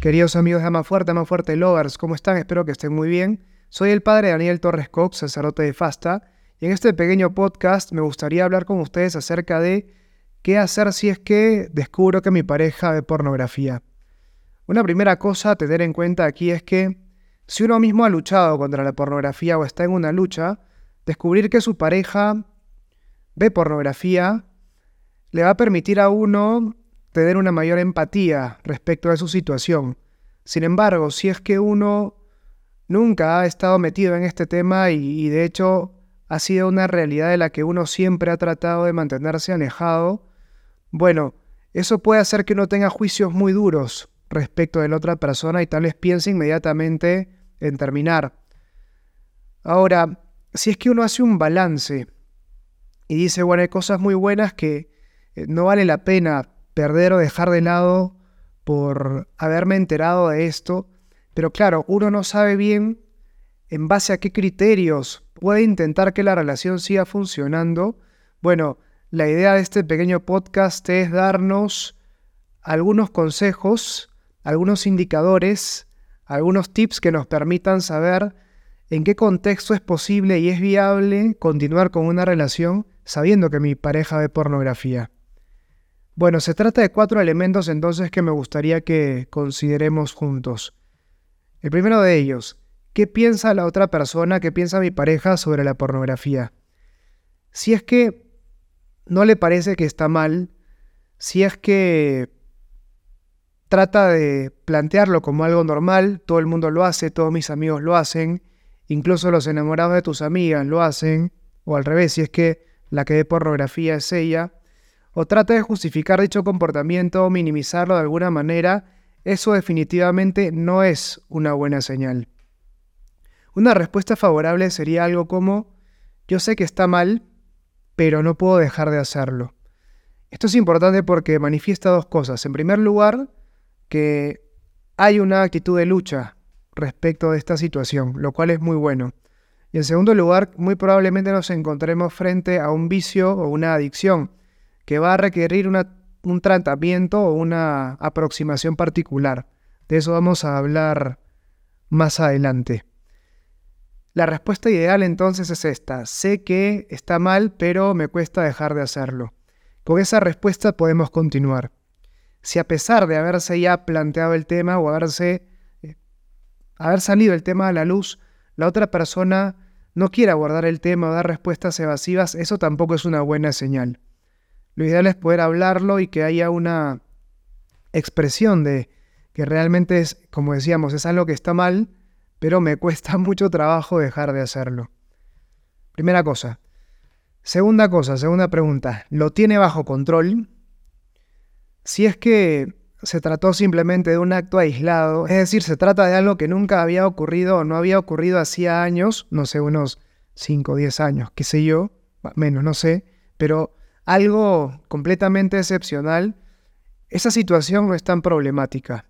Queridos amigos de Ama Fuerte, Ama Fuerte Lovers, ¿cómo están? Espero que estén muy bien. Soy el padre Daniel Torres Cox, sacerdote de Fasta, y en este pequeño podcast me gustaría hablar con ustedes acerca de qué hacer si es que descubro que mi pareja ve pornografía. Una primera cosa a tener en cuenta aquí es que si uno mismo ha luchado contra la pornografía o está en una lucha, descubrir que su pareja ve pornografía le va a permitir a uno tener una mayor empatía respecto a su situación. Sin embargo, si es que uno nunca ha estado metido en este tema y, de hecho ha sido una realidad de la que uno siempre ha tratado de mantenerse alejado, bueno, eso puede hacer que uno tenga juicios muy duros respecto de la otra persona y tal vez piense inmediatamente en terminar. Ahora, si es que uno hace un balance y dice, bueno, hay cosas muy buenas que eh, no vale la pena perder o dejar de lado por haberme enterado de esto, pero claro, uno no sabe bien en base a qué criterios puede intentar que la relación siga funcionando. Bueno, la idea de este pequeño podcast es darnos algunos consejos, algunos indicadores algunos tips que nos permitan saber en qué contexto es posible y es viable continuar con una relación sabiendo que mi pareja ve pornografía. Bueno, se trata de cuatro elementos entonces que me gustaría que consideremos juntos. El primero de ellos, ¿qué piensa la otra persona, qué piensa mi pareja sobre la pornografía? Si es que no le parece que está mal, si es que trata de plantearlo como algo normal, todo el mundo lo hace, todos mis amigos lo hacen, incluso los enamorados de tus amigas lo hacen, o al revés, si es que la que ve pornografía es ella, o trata de justificar dicho comportamiento o minimizarlo de alguna manera, eso definitivamente no es una buena señal. Una respuesta favorable sería algo como, yo sé que está mal, pero no puedo dejar de hacerlo. Esto es importante porque manifiesta dos cosas. En primer lugar, que hay una actitud de lucha respecto de esta situación, lo cual es muy bueno. Y en segundo lugar, muy probablemente nos encontremos frente a un vicio o una adicción que va a requerir un tratamiento o una aproximación particular. De eso vamos a hablar más adelante. La respuesta ideal entonces es esta. Sé que está mal, pero me cuesta dejar de hacerlo. Con esa respuesta podemos continuar si a pesar de haberse ya planteado el tema o haberse eh, haber salido el tema a la luz, la otra persona no quiere abordar el tema o dar respuestas evasivas, eso tampoco es una buena señal. Lo ideal es poder hablarlo y que haya una expresión de que realmente es, como decíamos, es algo que está mal, pero me cuesta mucho trabajo dejar de hacerlo. Primera cosa. Segunda cosa, segunda pregunta. ¿Lo tiene bajo control? Si es que se trató simplemente de un acto aislado, es decir, se trata de algo que nunca había ocurrido o no había ocurrido hacía años, no sé, unos 5 o 10 años, qué sé yo, menos, no sé, pero algo completamente excepcional, esa situación no es tan problemática.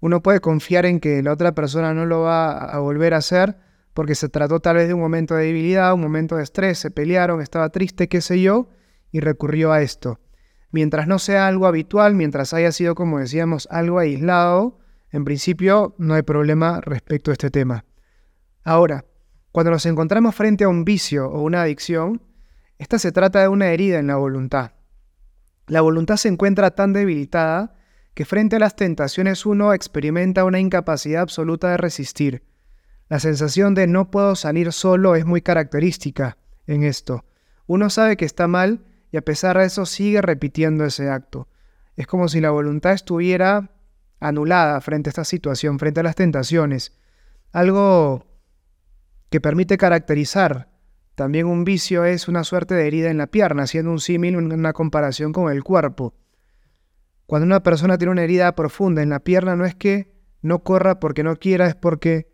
Uno puede confiar en que la otra persona no lo va a volver a hacer porque se trató tal vez de un momento de debilidad, un momento de estrés, se pelearon, estaba triste, qué sé yo, y recurrió a esto mientras no sea algo habitual, mientras haya sido, como decíamos, algo aislado, en principio no hay problema respecto a este tema. Ahora, cuando nos encontramos frente a un vicio o una adicción, esta se trata de una herida en la voluntad. La voluntad se encuentra tan debilitada que frente a las tentaciones uno experimenta una incapacidad absoluta de resistir. La sensación de no puedo salir solo es muy característica en esto. Uno sabe que está mal, y a pesar de eso sigue repitiendo ese acto. Es como si la voluntad estuviera anulada frente a esta situación, frente a las tentaciones. Algo que permite caracterizar también un vicio es una suerte de herida en la pierna, haciendo un símil, una comparación con el cuerpo. Cuando una persona tiene una herida profunda en la pierna no es que no corra porque no quiera, es porque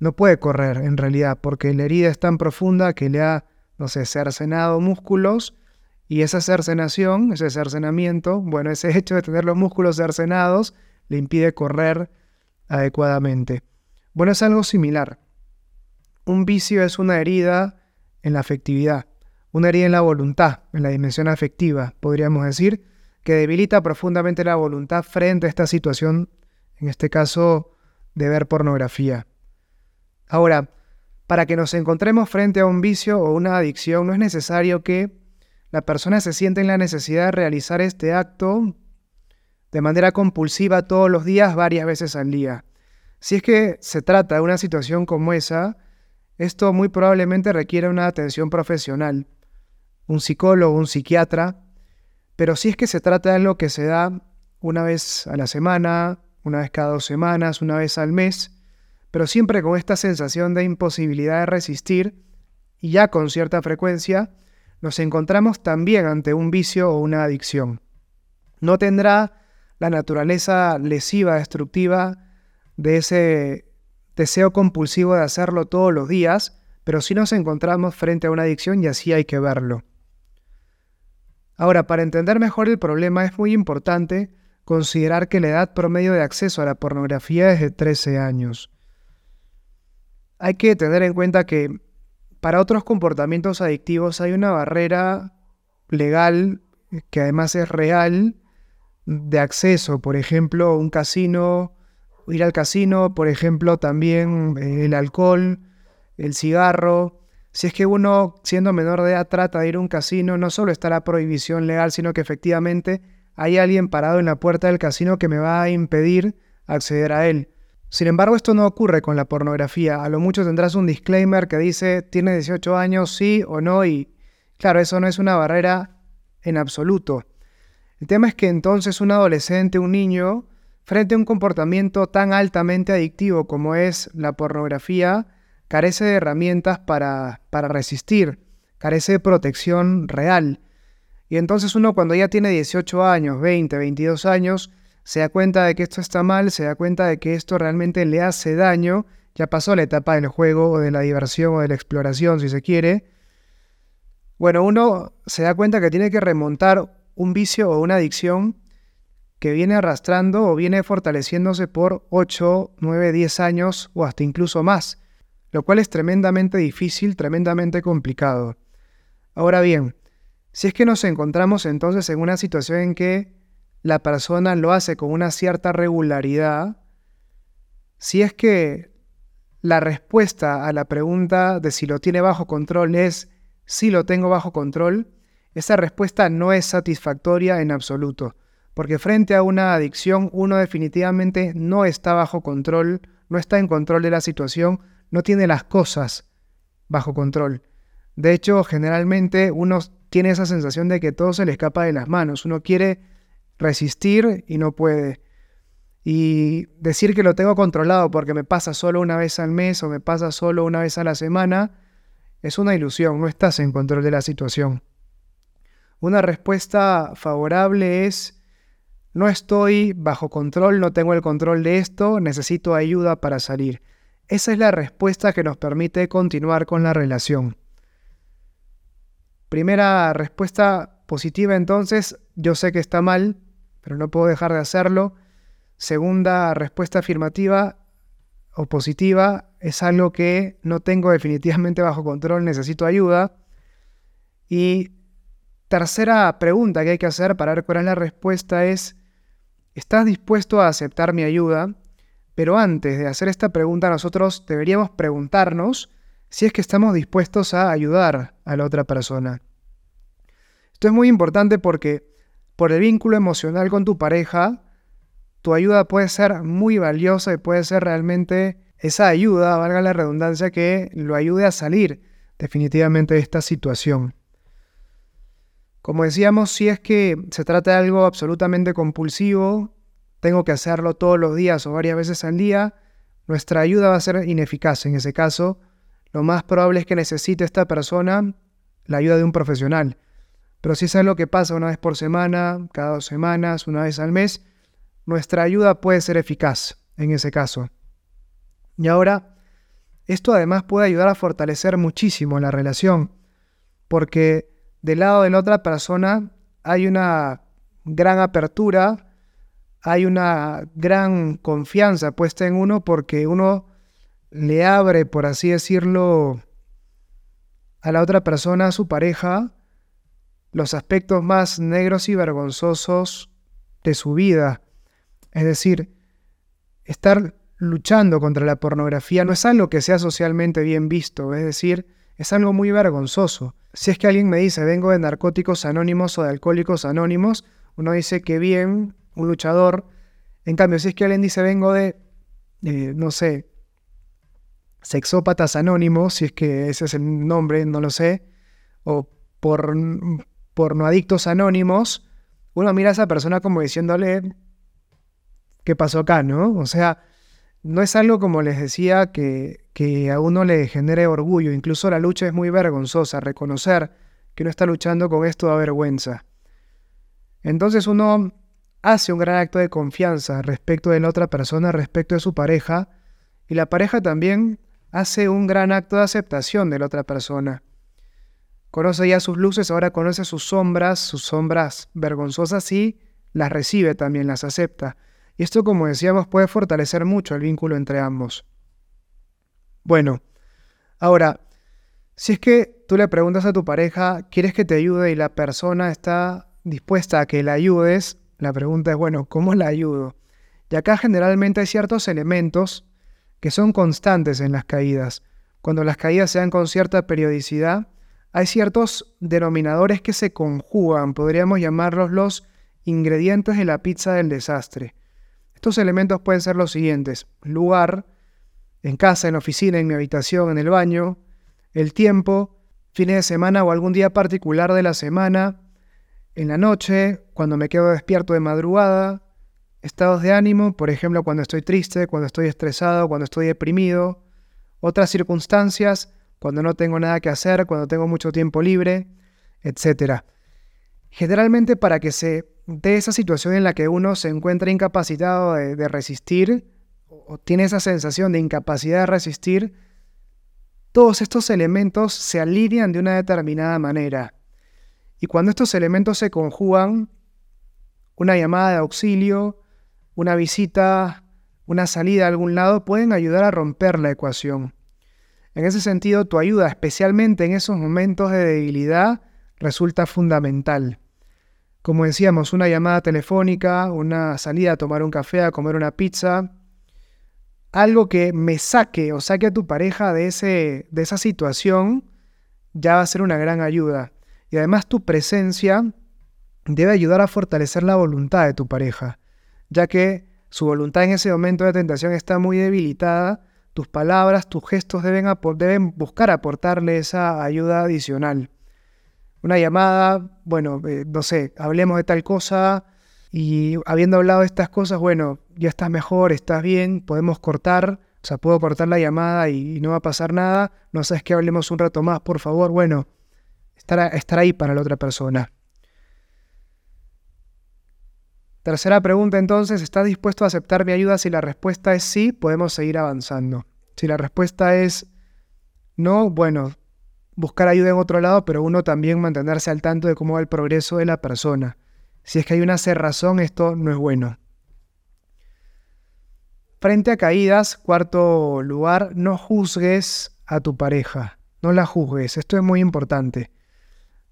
no puede correr en realidad, porque la herida es tan profunda que le ha, no sé, cercenado músculos y esa cercenación, ese cercenamiento, bueno, ese hecho de tener los músculos cercenados le impide correr adecuadamente. Bueno, es algo similar. Un vicio es una herida en la afectividad, una herida en la voluntad, en la dimensión afectiva, podríamos decir, que debilita profundamente la voluntad frente a esta situación, en este caso, de ver pornografía. Ahora, para que nos encontremos frente a un vicio o una adicción, no es necesario que la persona se sienta en la necesidad de realizar este acto de manera compulsiva todos los días, varias veces al día. Si es que se trata de una situación como esa, esto muy probablemente requiere una atención profesional un psicólogo, un psiquiatra, pero si es que se trata de algo que se da una vez a la semana, una vez cada dos semanas, una vez al mes, pero siempre con esta sensación de imposibilidad de resistir y ya con cierta frecuencia, nos encontramos también ante un vicio o una adicción. No tendrá la naturaleza lesiva, destructiva de ese deseo compulsivo de hacerlo todos los días, pero sí nos encontramos frente a una adicción y así hay que verlo. Ahora, para entender mejor el problema es muy importante considerar que la edad promedio de acceso a la pornografía es de 13 años. Hay que tener en cuenta que para otros comportamientos adictivos hay una barrera legal que además es real de acceso, por ejemplo, un casino, ir al casino, por ejemplo, también eh, el alcohol, el cigarro, si es que uno, siendo menor de edad, trata de ir a un casino, no solo está la prohibición legal, sino que efectivamente hay alguien parado en la puerta del casino que me va a impedir acceder a él. Sin embargo, esto no ocurre con la pornografía. A lo mucho tendrás un disclaimer que dice tiene 18 años, sí o no, y claro, eso no es una barrera en absoluto. El tema es que entonces un adolescente, un niño, frente a un comportamiento tan altamente adictivo como es la pornografía, carece de herramientas para, para resistir, carece de protección real. Y entonces uno cuando ya tiene 18 años, 20, 22 años, se da cuenta de que esto está mal, se da cuenta de que esto realmente le hace daño, ya pasó la etapa del juego o de la diversión o de la exploración, si se quiere. Bueno, uno se da cuenta que tiene que remontar un vicio o una adicción que viene arrastrando o viene fortaleciéndose por 8, 9, 10 años o hasta incluso más lo cual es tremendamente difícil, tremendamente complicado. Ahora bien, si es que nos encontramos entonces en una situación en que la persona lo hace con una cierta regularidad, si es que la respuesta a la pregunta de si lo tiene bajo control es si lo tengo bajo control, esa respuesta no es satisfactoria en absoluto, porque frente a una adicción uno definitivamente no está bajo control, no está en control de la situación, no tiene las cosas bajo control. De hecho, generalmente uno tiene esa sensación de que todo se le escapa de las manos. Uno quiere resistir y no puede. Y decir que lo tengo controlado porque me pasa solo una vez al mes o me pasa solo una vez a la semana es una ilusión, no estás en control de la situación. Una respuesta favorable es, no estoy bajo control, no tengo el control de esto, necesito ayuda para salir. Esa es la respuesta que nos permite continuar con la relación. Primera respuesta positiva entonces, yo sé que está mal, pero no puedo dejar de hacerlo. Segunda respuesta afirmativa o positiva, es algo que no tengo definitivamente bajo control, necesito ayuda. Y tercera pregunta que hay que hacer para ver cuál es la respuesta es, ¿estás dispuesto a aceptar mi ayuda? Pero antes de hacer esta pregunta, nosotros deberíamos preguntarnos si es que estamos dispuestos a ayudar a la otra persona. Esto es muy importante porque por el vínculo emocional con tu pareja, tu ayuda puede ser muy valiosa y puede ser realmente esa ayuda, valga la redundancia, que lo ayude a salir definitivamente de esta situación. Como decíamos, si es que se trata de algo absolutamente compulsivo, tengo que hacerlo todos los días o varias veces al día, nuestra ayuda va a ser ineficaz. En ese caso, lo más probable es que necesite esta persona la ayuda de un profesional. Pero si es algo que pasa una vez por semana, cada dos semanas, una vez al mes, nuestra ayuda puede ser eficaz en ese caso. Y ahora, esto además puede ayudar a fortalecer muchísimo la relación, porque del lado de la otra persona hay una gran apertura hay una gran confianza puesta en uno porque uno le abre, por así decirlo, a la otra persona, a su pareja, los aspectos más negros y vergonzosos de su vida. Es decir, estar luchando contra la pornografía no es algo que sea socialmente bien visto, es decir, es algo muy vergonzoso. Si es que alguien me dice, vengo de narcóticos anónimos o de alcohólicos anónimos, uno dice que bien, un luchador. En cambio, si es que alguien dice, vengo de, eh, no sé, sexópatas anónimos, si es que ese es el nombre, no lo sé, o por, pornoadictos anónimos, uno mira a esa persona como diciéndole, ¿qué pasó acá, no? O sea, no es algo como les decía que, que a uno le genere orgullo, incluso la lucha es muy vergonzosa, reconocer que uno está luchando con esto da vergüenza. Entonces uno hace un gran acto de confianza respecto de la otra persona, respecto de su pareja, y la pareja también hace un gran acto de aceptación de la otra persona. Conoce ya sus luces, ahora conoce sus sombras, sus sombras vergonzosas y las recibe también, las acepta. Y esto, como decíamos, puede fortalecer mucho el vínculo entre ambos. Bueno, ahora, si es que tú le preguntas a tu pareja, ¿quieres que te ayude? y la persona está dispuesta a que la ayudes, la pregunta es, bueno, ¿cómo la ayudo? Y acá generalmente hay ciertos elementos que son constantes en las caídas. Cuando las caídas se dan con cierta periodicidad, hay ciertos denominadores que se conjugan, podríamos llamarlos los ingredientes de la pizza del desastre. Estos elementos pueden ser los siguientes. Lugar, en casa, en oficina, en mi habitación, en el baño. El tiempo, fines de semana o algún día particular de la semana. En la noche, cuando me quedo despierto de madrugada. Estados de ánimo, por ejemplo, cuando estoy triste, cuando estoy estresado, cuando estoy deprimido. Otras circunstancias, cuando no tengo nada que hacer, cuando tengo mucho tiempo libre, etc. Generalmente para que se de esa situación en la que uno se encuentra incapacitado de, resistir o tiene esa sensación de incapacidad de resistir, todos estos elementos se alinean de una determinada manera. Y cuando estos elementos se conjugan, una llamada de auxilio, una visita, una salida a algún lado pueden ayudar a romper la ecuación. En ese sentido, tu ayuda, especialmente en esos momentos de debilidad, resulta fundamental. Como decíamos, una llamada telefónica, una salida a tomar un café, a comer una pizza, algo que me saque o saque a tu pareja de, ese, de esa situación, ya va a ser una gran ayuda. Y además tu presencia debe ayudar a fortalecer la voluntad de tu pareja, ya que su voluntad en ese momento de tentación está muy debilitada, tus palabras, tus gestos deben, deben buscar aportarle esa ayuda adicional una llamada, bueno, eh, no sé, hablemos de tal cosa y habiendo hablado de estas cosas, bueno, ya estás mejor, estás bien, podemos cortar, o sea, puedo cortar la llamada y, no va a pasar nada, no sabes que hablemos un rato más, por favor, bueno, estar, estar ahí para la otra persona. Tercera pregunta entonces, ¿estás dispuesto a aceptar mi ayuda? Si la respuesta es sí, podemos seguir avanzando. Si la respuesta es no, bueno, buscar ayuda en otro lado, pero uno también mantenerse al tanto de cómo va el progreso de la persona. Si es que hay una cerrazón, esto no es bueno. Frente a caídas, cuarto lugar, no juzgues a tu pareja, no la juzgues, esto es muy importante.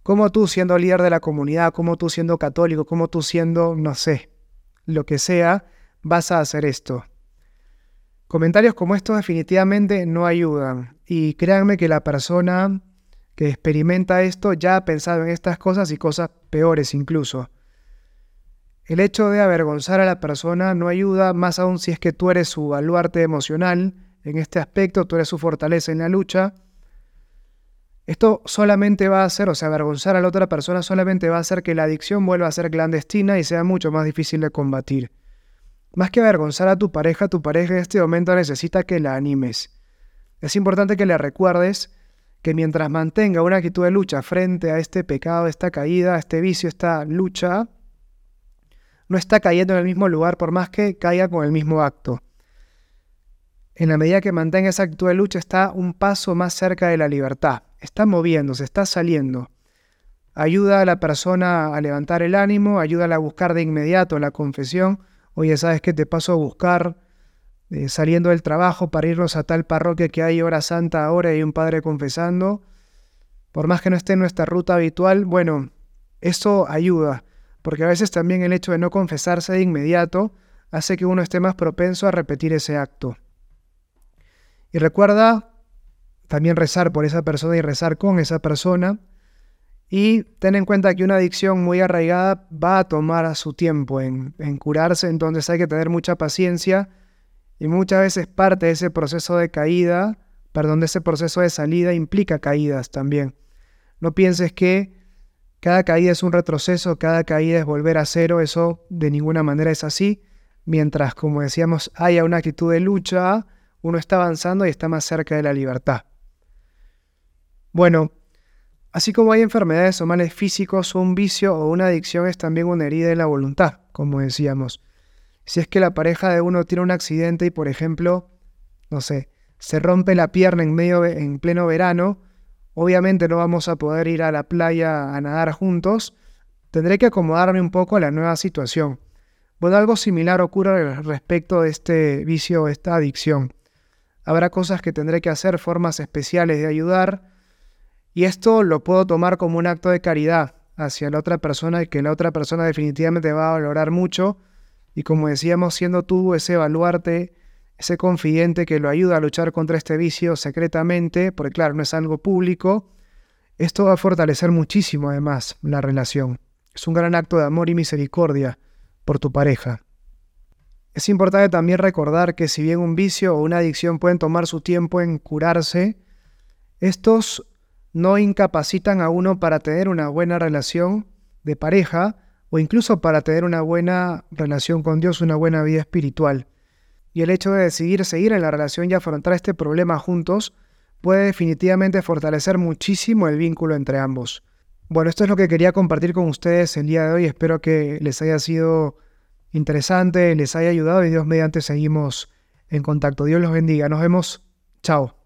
Como tú siendo líder de la comunidad, como tú siendo católico, como tú siendo, no sé, lo que sea, vas a hacer esto. Comentarios como estos definitivamente no ayudan y créanme que la persona que experimenta esto ya ha pensado en estas cosas y cosas peores incluso. El hecho de avergonzar a la persona no ayuda, más aún si es que tú eres su baluarte emocional en este aspecto, tú eres su fortaleza en la lucha. Esto solamente va a hacer, o sea, avergonzar a la otra persona solamente va a hacer que la adicción vuelva a ser clandestina y sea mucho más difícil de combatir. Más que avergonzar a tu pareja, tu pareja en este momento necesita que la animes. Es importante que le recuerdes que mientras mantenga una actitud de lucha frente a este pecado, esta caída, este vicio, esta lucha, no está cayendo en el mismo lugar por más que caiga con el mismo acto. En la medida que mantenga esa actitud de lucha está un paso más cerca de la libertad, está moviéndose, está saliendo. Ayuda a la persona a levantar el ánimo, ayuda a buscar de inmediato la confesión. Oye, ¿sabes qué te paso a buscar? Eh, saliendo del trabajo para irnos a tal parroquia que hay hora santa ahora y un padre confesando. Por más que no esté en nuestra ruta habitual, bueno, eso ayuda, porque a veces también el hecho de no confesarse de inmediato hace que uno esté más propenso a repetir ese acto. Y recuerda también rezar por esa persona y rezar con esa persona. Y ten en cuenta que una adicción muy arraigada va a tomar a su tiempo en, en curarse, entonces hay que tener mucha paciencia y muchas veces parte de ese proceso de caída, perdón, de ese proceso de salida implica caídas también. No pienses que cada caída es un retroceso, cada caída es volver a cero, eso de ninguna manera es así. Mientras, como decíamos, haya una actitud de lucha, uno está avanzando y está más cerca de la libertad. Bueno, así como hay enfermedades o males físicos, un vicio o una adicción es también una herida en la voluntad, como decíamos. Si es que la pareja de uno tiene un accidente y, por ejemplo, no sé, se rompe la pierna en, medio, en pleno verano, obviamente no vamos a poder ir a la playa a nadar juntos, tendré que acomodarme un poco a la nueva situación. Bueno, algo similar ocurre respecto de este vicio esta adicción. Habrá cosas que tendré que hacer, formas especiales de ayudar, y esto lo puedo tomar como un acto de caridad hacia la otra persona y que la otra persona definitivamente va a valorar mucho. Y como decíamos, siendo tú ese evaluarte, ese confidente que lo ayuda a luchar contra este vicio secretamente, porque claro, no es algo público, esto va a fortalecer muchísimo además la relación. Es un gran acto de amor y misericordia por tu pareja. Es importante también recordar que si bien un vicio o una adicción pueden tomar su tiempo en curarse, estos no incapacitan a uno para tener una buena relación de pareja o incluso para tener una buena relación con Dios, una buena vida espiritual. Y el hecho de decidir seguir en la relación y afrontar este problema juntos puede definitivamente fortalecer muchísimo el vínculo entre ambos. Bueno, esto es lo que quería compartir con ustedes el día de hoy. Espero que les haya sido interesante, les haya ayudado y Dios mediante seguimos en contacto. Dios los bendiga. Nos vemos. Chao.